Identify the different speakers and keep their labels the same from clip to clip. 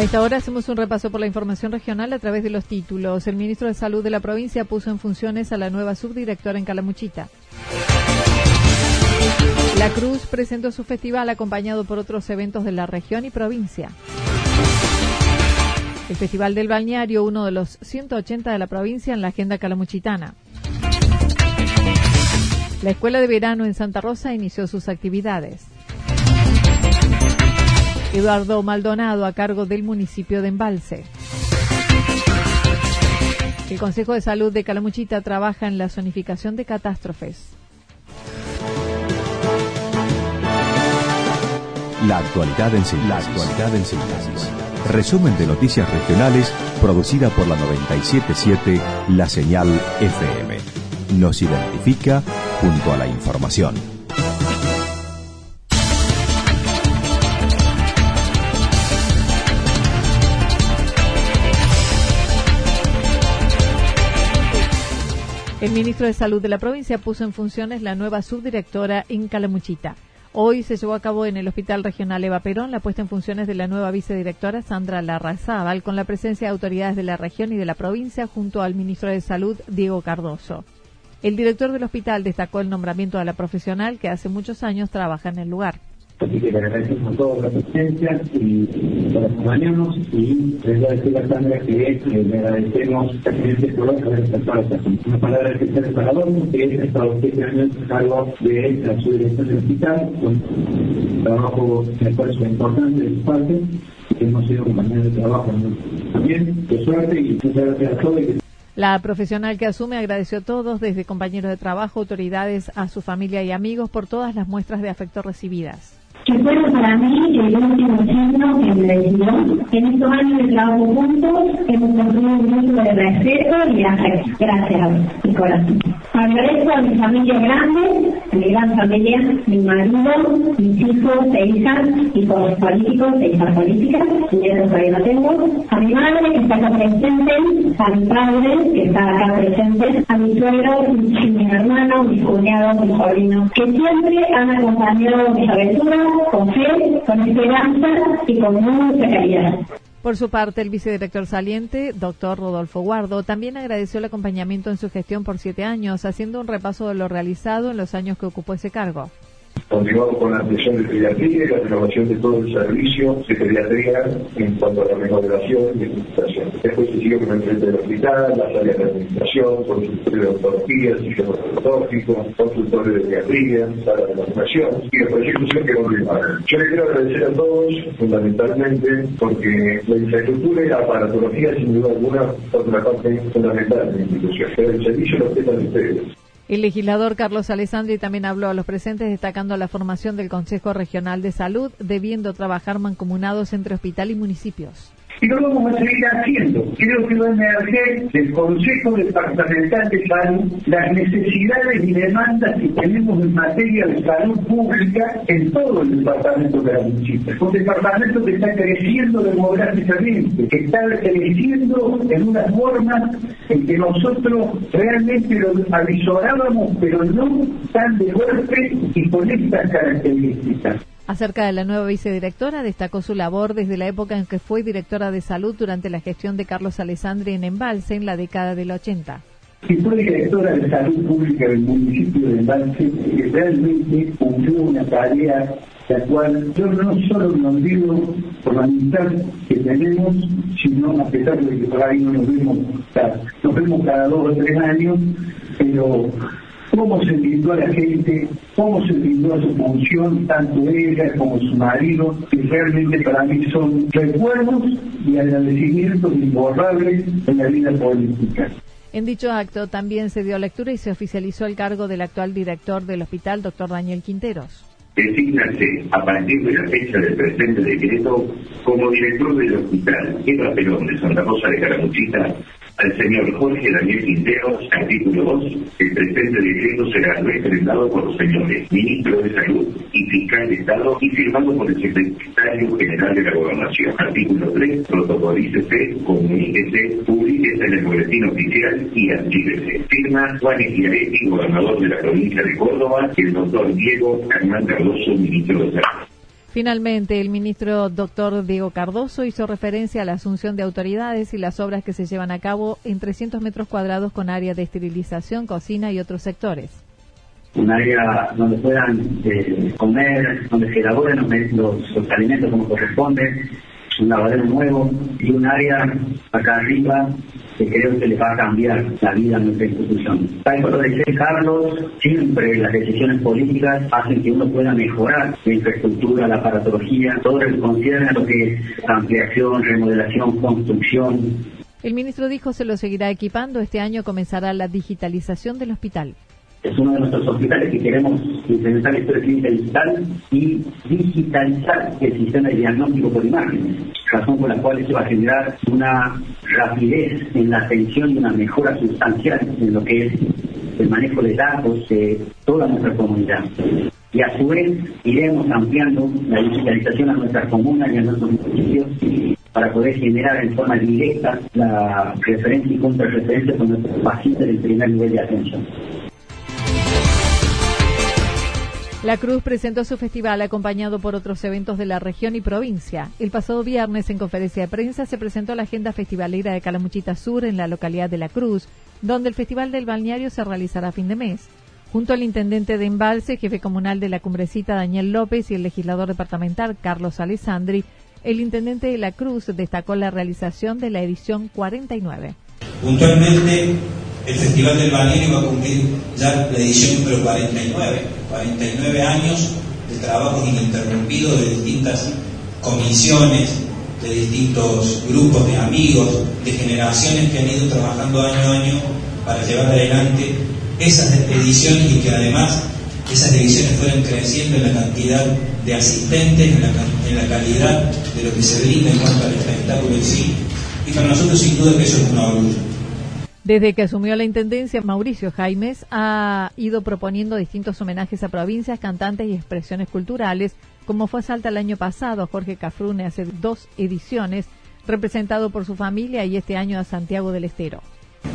Speaker 1: A esta hora hacemos un repaso por la información regional a través de los títulos. El ministro de Salud de la provincia puso en funciones a la nueva subdirectora en Calamuchita. La Cruz presentó su festival acompañado por otros eventos de la región y provincia. El Festival del Balneario, uno de los 180 de la provincia en la agenda calamuchitana. La Escuela de Verano en Santa Rosa inició sus actividades. Eduardo Maldonado a cargo del municipio de Embalse. El Consejo de Salud de Calamuchita trabaja en la zonificación de catástrofes.
Speaker 2: La actualidad en síntesis. Resumen de noticias regionales producida por la 977 La Señal FM. Nos identifica junto a la información.
Speaker 1: El ministro de Salud de la provincia puso en funciones la nueva subdirectora en Calamuchita. Hoy se llevó a cabo en el Hospital Regional Eva Perón la puesta en funciones de la nueva vicedirectora Sandra Larrazábal con la presencia de autoridades de la región y de la provincia junto al ministro de Salud Diego Cardoso. El director del hospital destacó el nombramiento de la profesional que hace muchos años trabaja en el lugar.
Speaker 3: Así que le agradecemos a todos la presencia y por acompañarnos y les voy a decir a Sandra que le agradecemos presidente por haber aceptado esta Una palabra especial para Dormo, que es estado siete años a cargo de la subdirección del hospital, con un trabajo de esfuerzo importante de su parte. Hemos sido compañeros de trabajo también, de suerte y muchas gracias a todos.
Speaker 1: La profesional que asume agradeció a todos, desde compañeros de trabajo, autoridades, a su familia y amigos, por todas las muestras de afecto recibidas.
Speaker 4: Recuerdo para mí el último signo que me decidió. En estos años de trabajo juntos hemos construido un mundo de respeto y afecto. Gracias, mi corazón. Agradezco a mi familia grande, a mi gran familia, mi marido, mis hijos e hijas, hijos políticos e hijas políticas, y eso todavía no tengo, a mi madre que está acá presente, a mi padre que está acá presente, a mi suegro, mi, mi hermano, mis cuñados, mis sobrinos, que siempre han acompañado mis aventuras con fe, con esperanza y con mucha calidad.
Speaker 1: Por su parte, el vicedirector saliente, doctor Rodolfo Guardo, también agradeció el acompañamiento en su gestión por siete años, haciendo un repaso de lo realizado en los años que ocupó ese cargo.
Speaker 3: Continuamos con la atención de pediatría y la renovación de todo el servicio de pediatría en cuanto a la remodelación y administración. Después se siguió con el frente del hospital, las áreas de administración, consultorio de odontología, sitio odontológico, consultorio de pediatría, sala de vacunación y la proyección que volvimos Yo les quiero agradecer a todos, fundamentalmente, porque la infraestructura y la aparatología, sin duda alguna, son una parte fundamental de la institución. Pero el servicio lo prestan ustedes.
Speaker 1: El legislador Carlos Alessandri también habló a los presentes destacando la formación del Consejo Regional de Salud, debiendo trabajar mancomunados entre hospital y municipios
Speaker 3: y lo vamos a seguir haciendo. Creo que va a emerger del Consejo Departamental de Salud las necesidades y demandas que tenemos en materia de salud pública en todo el departamento de la municipio. Un departamento que está creciendo demográficamente, que está creciendo en una forma en que nosotros realmente lo avisorábamos, pero no tan de golpe y con estas características.
Speaker 1: Acerca de la nueva vicedirectora, destacó su labor desde la época en que fue directora de salud durante la gestión de Carlos Alessandri en Embalse en la década del 80.
Speaker 5: Y fue directora de salud pública del municipio de Embalse realmente cumplió una tarea la cual yo no solo nos digo por la amistad que tenemos, sino a pesar de que por ahí no nos vemos, nos vemos cada dos o tres años, pero cómo se brindó a la gente, cómo se brindó a su función, tanto ella como su marido, que realmente para mí son recuerdos y agradecimientos imborrables en la vida política.
Speaker 1: En dicho acto también se dio lectura y se oficializó el cargo del actual director del hospital, doctor Daniel Quinteros.
Speaker 6: Desígnase a partir de la fecha del presente decreto como director del hospital Eva Perón de Santa Rosa de Caramuchita al señor Jorge Daniel Quinteros, artículo 2, el presente decreto será representado por los señores ministro de Salud y fiscal de Estado y firmado por el secretario general de la Gobernación. Artículo 3, protocolícese, comuníquese, publíquese en el boletín oficial y archívese. Firma Juan Schiaretti, gobernador de la provincia de Córdoba, el doctor Diego Hernán Cardoso, ministro de Salud.
Speaker 1: Finalmente, el ministro doctor Diego Cardoso hizo referencia a la asunción de autoridades y las obras que se llevan a cabo en 300 metros cuadrados con área de esterilización, cocina y otros sectores.
Speaker 5: Un área donde puedan eh, comer, donde se elaboren los, los alimentos como corresponde, un lavadero nuevo y un área acá arriba que creo que le va a cambiar la vida a nuestra institución. Tal como decía Carlos, siempre las decisiones políticas hacen que uno pueda mejorar la infraestructura, la aparatología, todo lo que concierne lo que es ampliación, remodelación, construcción.
Speaker 1: El ministro dijo se lo seguirá equipando. Este año comenzará la digitalización del hospital
Speaker 5: es uno de nuestros hospitales que queremos implementar la historia clínica digital y digitalizar el sistema de diagnóstico por imágenes, razón por la cual eso va a generar una rapidez en la atención y una mejora sustancial en lo que es el manejo de datos de toda nuestra comunidad. Y a su vez iremos ampliando la digitalización a nuestras comunas y a nuestros municipios para poder generar en forma directa la referencia y contrarreferencia con nuestros pacientes del primer nivel de atención.
Speaker 1: La Cruz presentó su festival acompañado por otros eventos de la región y provincia. El pasado viernes, en conferencia de prensa, se presentó la agenda festivalera de Calamuchita Sur en la localidad de La Cruz, donde el Festival del Balneario se realizará a fin de mes. Junto al intendente de Embalse, jefe comunal de la Cumbrecita Daniel López y el legislador departamental Carlos Alessandri, el intendente de La Cruz destacó la realización de la edición 49.
Speaker 7: Puntualmente, el Festival del Balneario va a cumplir ya la edición número 49, 49 años de trabajo ininterrumpido de distintas comisiones, de distintos grupos de amigos, de generaciones que han ido trabajando año a año para llevar adelante esas ediciones y que además esas ediciones fueron creciendo en la cantidad de asistentes, en la, en la calidad de lo que se brinda en cuanto al espectáculo en sí. Y para nosotros sin duda que eso es un orgullo.
Speaker 1: Desde que asumió la intendencia, Mauricio Jaimes ha ido proponiendo distintos homenajes a provincias, cantantes y expresiones culturales, como fue Salta el año pasado, Jorge Cafrune hace dos ediciones, representado por su familia y este año a Santiago del Estero.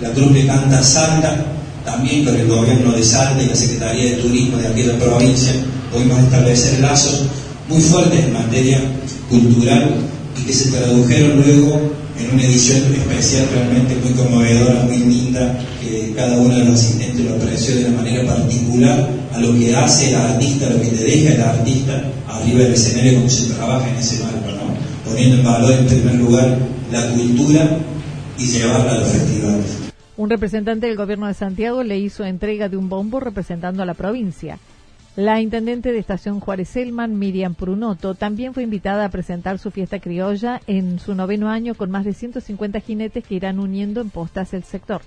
Speaker 7: La trupe canta Salta, también con el gobierno de Salta y la Secretaría de Turismo de aquella provincia, pudimos establecer lazos muy fuertes en materia cultural y que se tradujeron luego en una edición especial realmente muy conmovedora, muy linda, que cada uno de los asistentes lo apreció de una manera particular a lo que hace el artista, lo que te deja el artista arriba del escenario, cómo se trabaja en ese marco, ¿no? poniendo en valor en primer lugar la cultura y llevarla a los festivales.
Speaker 1: Un representante del gobierno de Santiago le hizo entrega de un bombo representando a la provincia. La intendente de Estación Juárez Selman, Miriam Prunoto, también fue invitada a presentar su fiesta criolla en su noveno año con más de 150 jinetes que irán uniendo en postas el sector.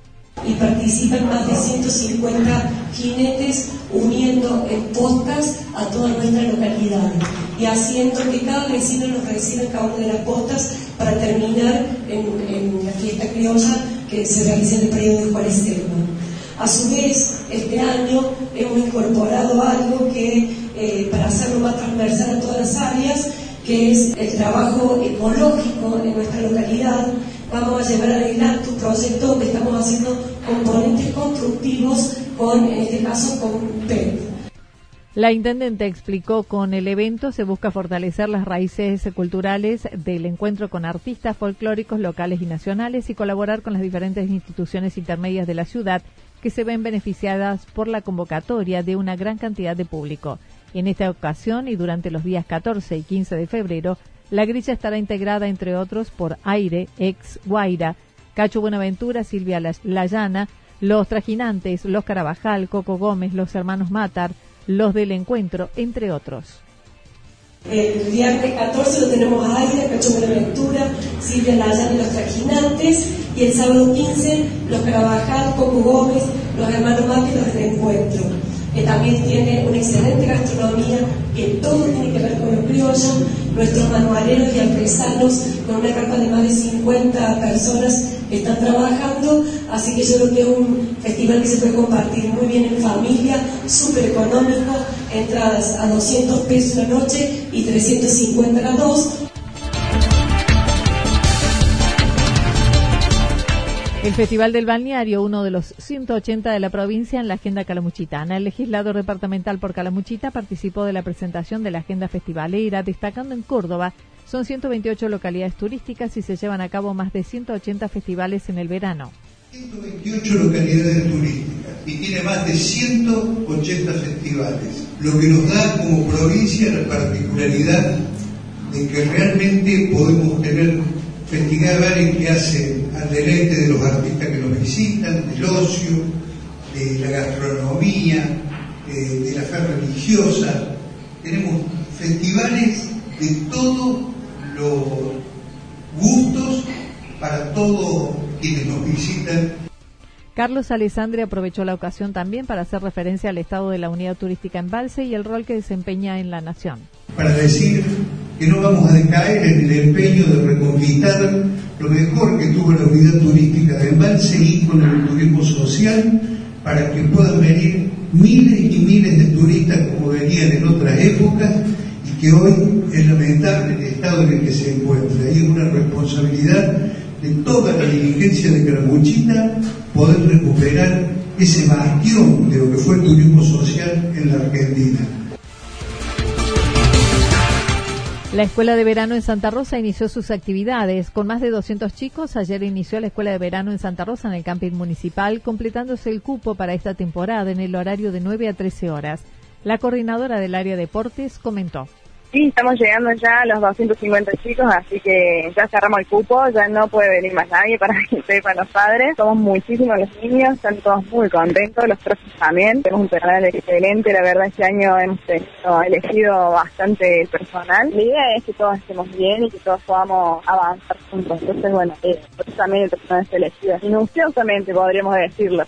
Speaker 8: Y participan más de 150 jinetes uniendo en postas a toda nuestra localidad y haciendo que cada vecino nos reciba cada una de las postas para terminar en, la fiesta criolla que se realiza en el periodo de Juárez Selman. A su vez, este año hemos incorporado algo que, eh, para hacerlo más transversal a todas las áreas, que es el trabajo ecológico en nuestra localidad. Vamos a llevar adelante un proyecto donde estamos haciendo componentes constructivos con, en este caso, con PET.
Speaker 1: La intendente explicó con el evento se busca fortalecer las raíces culturales del encuentro con artistas folclóricos locales y nacionales y colaborar con las diferentes instituciones intermedias de la ciudad que se ven beneficiadas por la convocatoria de una gran cantidad de público. En esta ocasión y durante los días 14 y 15 de febrero, la grilla estará integrada, entre otros, por Aire, Ex Guaira, Cacho Buenaventura, Silvia Layana, Los Trajinantes, Los Carabajal, Coco Gómez, Los Hermanos Matar, los del encuentro, entre otros.
Speaker 8: El viernes 14 lo tenemos a Aire, Cacho Buenaventura, Silvia Layana y los Trajinantes, y el sábado 15 los Carabajal, Coco Gómez, los hermanos y los del encuentro que también tiene una excelente gastronomía, que todo tiene que ver con los criollos, nuestros manualeros y artesanos, con una capa de más de 50 personas que están trabajando, así que yo creo que es un festival que se puede compartir muy bien en familia, súper económico, entradas a 200 pesos la noche y 350 la dos.
Speaker 1: El Festival del Balneario, uno de los 180 de la provincia en la agenda calamuchitana. El legislador departamental por Calamuchita participó de la presentación de la agenda festivalera, destacando en Córdoba son 128 localidades turísticas y se llevan a cabo más de 180 festivales en el verano.
Speaker 9: 128 localidades turísticas y tiene más de 180 festivales, lo que nos da como provincia la particularidad de que realmente podemos tener festivales que hacen al deleite de los artistas que nos visitan, del ocio, de la gastronomía, de, la fe religiosa. Tenemos festivales de todos los gustos para todos quienes nos visitan.
Speaker 1: Carlos Alessandri aprovechó la ocasión también para hacer referencia al estado de la unidad turística en Valse y el rol que desempeña en la nación.
Speaker 9: Para decir que no vamos a decaer en el empeño de reconquistar lo mejor que tuvo la unidad turística de Embalse y con el turismo social para que puedan venir miles y miles de turistas como venían en otras épocas y que hoy es lamentable el estado en el que se encuentra. Y es una responsabilidad de toda la dirigencia de Caramuchita poder recuperar ese bastión de lo que fue el turismo social en la Argentina.
Speaker 1: La Escuela de Verano en Santa Rosa inició sus actividades. Con más de 200 chicos, ayer inició la Escuela de Verano en Santa Rosa en el camping municipal, completándose el cupo para esta temporada en el horario de 9 a 13 horas. La coordinadora del área deportes comentó.
Speaker 10: Sí, estamos llegando ya a los 250 chicos, así que ya cerramos el cupo, ya no puede venir más nadie para que sepan los padres. Somos muchísimos los niños, están todos muy contentos, los profes también. Tenemos un personal excelente, la verdad este año hemos elegido bastante personal. La idea es que todos estemos bien y que todos podamos avanzar juntos. Entonces, bueno, eh, también el personal es elegido. Minuciosamente podríamos decirlo.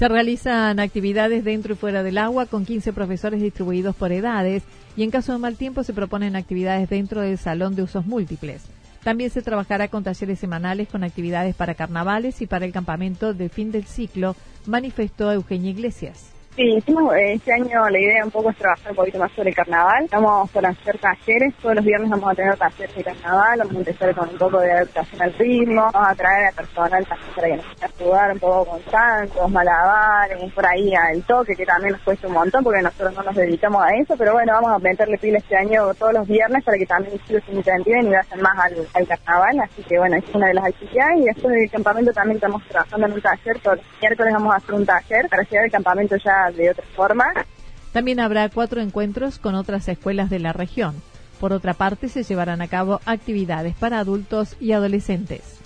Speaker 1: Se realizan actividades dentro y fuera del agua con 15 profesores distribuidos por edades y en caso de mal tiempo se proponen actividades dentro del salón de usos múltiples. También se trabajará con talleres semanales con actividades para carnavales y para el campamento de fin del ciclo, manifestó Eugenia Iglesias.
Speaker 10: Sí, hicimos eh, este año la idea un poco es trabajar un poquito más sobre el carnaval. Vamos por hacer talleres, todos los viernes vamos a tener talleres de carnaval, vamos a empezar con un poco de adaptación al ritmo, vamos a traer a personal para que nos pueda jugar un poco con cantos, malabares, por ahí al toque, que también nos cuesta un montón porque nosotros no nos dedicamos a eso, pero bueno, vamos a meterle pila este año todos los viernes para que también los incentiven y vayan más al, al, carnaval, así que bueno, es una de las actividades y después del campamento también estamos trabajando en un taller, todos miércoles vamos a hacer un taller para llegar al campamento ya de otra forma.
Speaker 1: También habrá cuatro encuentros con otras escuelas de la región. Por otra parte, se llevarán a cabo actividades para adultos y adolescentes.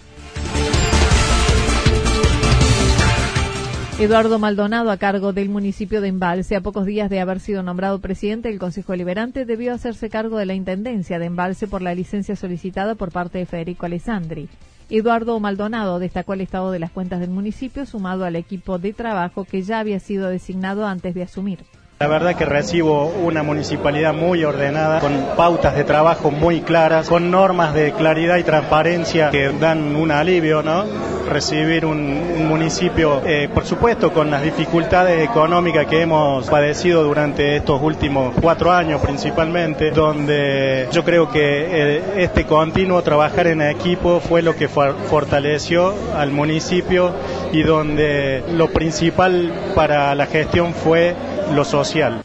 Speaker 1: Eduardo Maldonado, a cargo del municipio de Embalse, a pocos días de haber sido nombrado presidente del Consejo Deliberante, debió hacerse cargo de la Intendencia de Embalse por la licencia solicitada por parte de Federico Alessandri. Eduardo Maldonado destacó el estado de las cuentas del municipio sumado al equipo de trabajo que ya había sido designado antes de asumir.
Speaker 11: La verdad que recibo una municipalidad muy ordenada, con pautas de trabajo muy claras, con normas de claridad y transparencia que dan un alivio, ¿no? Recibir un, municipio, eh, por supuesto, con las dificultades económicas que hemos padecido durante estos últimos cuatro años principalmente, donde yo creo que eh, este continuo trabajar en equipo fue lo que fortaleció al municipio y donde lo principal para la gestión fue lo social.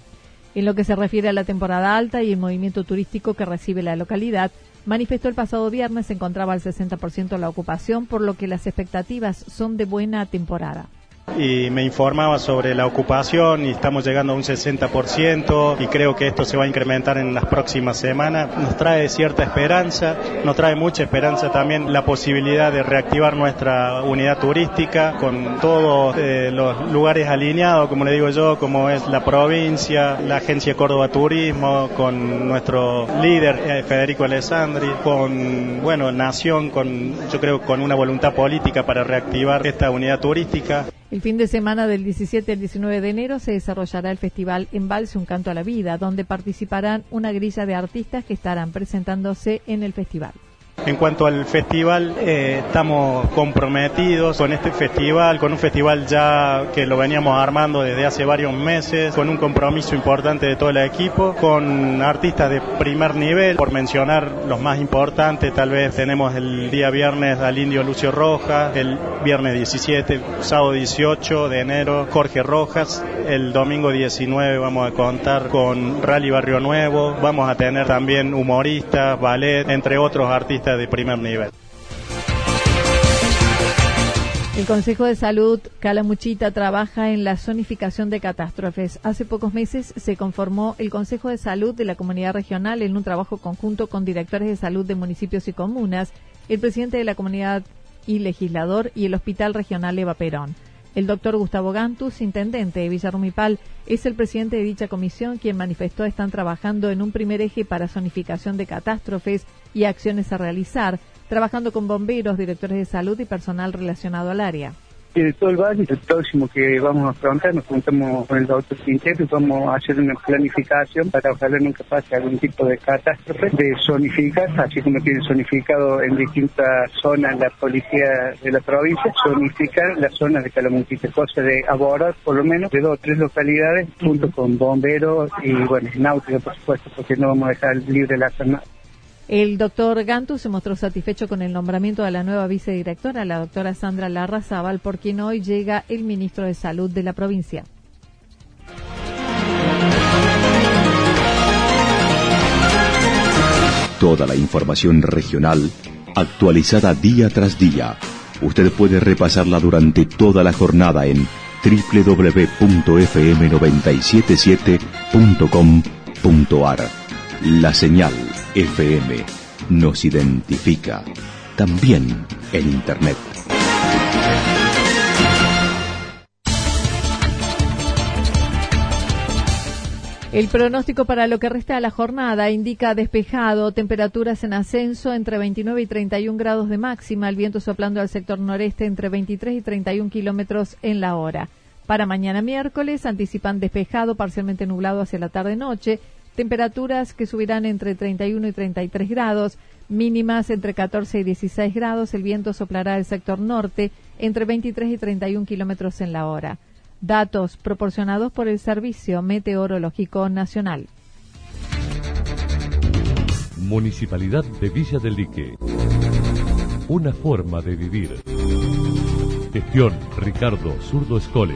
Speaker 1: En lo que se refiere a la temporada alta y el movimiento turístico que recibe la localidad, manifestó el pasado viernes se encontraba al 60% la ocupación, por lo que las expectativas son de buena temporada
Speaker 11: y me informaba sobre la ocupación y estamos llegando a un 60% y creo que esto se va a incrementar en las próximas semanas. Nos trae cierta esperanza, nos trae mucha esperanza también la posibilidad de reactivar nuestra unidad turística con todos eh, los lugares alineados, como le digo yo, como es la provincia, la Agencia Córdoba Turismo, con nuestro líder eh, Federico Alessandri, con, bueno, Nación, con, yo creo, con una voluntad política para reactivar esta unidad turística.
Speaker 1: El fin de semana del 17 al 19 de enero se desarrollará el festival Embalse Un Canto a la Vida, donde participarán una grilla de artistas que estarán presentándose en el festival.
Speaker 11: En cuanto al festival, eh, estamos comprometidos con este festival, con un festival ya que lo veníamos armando desde hace varios meses, con un compromiso importante de todo el equipo, con artistas de primer nivel, por mencionar los más importantes, tal vez tenemos el día viernes al indio Lucio Rojas, el viernes 17, sábado 18 de enero Jorge Rojas, el domingo 19 vamos a contar con Rally Barrio Nuevo, vamos a tener también humoristas, ballet, entre otros artistas de primer nivel.
Speaker 1: El Consejo de Salud Calamuchita trabaja en la zonificación de catástrofes. Hace pocos meses se conformó el Consejo de Salud de la Comunidad Regional en un trabajo conjunto con directores de salud de municipios y comunas, el presidente de la comunidad y legislador y el Hospital Regional Eva Perón. El doctor Gustavo Gantus, intendente de Villarrumipal, es el presidente de dicha comisión quien manifestó están trabajando en un primer eje para zonificación de catástrofes y acciones a realizar, trabajando con bomberos, directores de salud y personal relacionado al área
Speaker 12: de todo el valle. El próximo que vamos a afrontar, nos juntamos con el doctor Quintero y vamos a hacer una planificación para ojalá nunca pase algún tipo de catástrofe, de zonificar, así como tiene zonificado en distintas zonas la policía de la provincia, zonificar las zonas de Calamuchita, cosa de abordar por lo menos de dos o tres localidades junto con bomberos y, bueno, náutica, por supuesto, porque no vamos a dejar libre la zona.
Speaker 1: El doctor Gantu se mostró satisfecho con el nombramiento de la nueva vicedirectora, la doctora Sandra Larrazábal, por quien hoy llega el ministro de Salud de la provincia.
Speaker 2: Toda la información regional actualizada día tras día. Usted puede repasarla durante toda la jornada en www.fm977.com.ar. La señal FM nos identifica también en Internet.
Speaker 1: El pronóstico para lo que resta de la jornada indica despejado, temperaturas en ascenso entre 29 y 31 grados de máxima, el viento soplando al sector noreste entre 23 y 31 kilómetros en la hora. Para mañana miércoles anticipan despejado, parcialmente nublado hacia la tarde-noche, Temperaturas que subirán entre 31 y 33 grados, mínimas entre 14 y 16 grados. El viento soplará el sector norte entre 23 y 31 kilómetros en la hora. Datos proporcionados por el Servicio Meteorológico Nacional.
Speaker 13: Municipalidad de Villa del Lique. Una forma de vivir. Gestión Ricardo Zurdo Escole.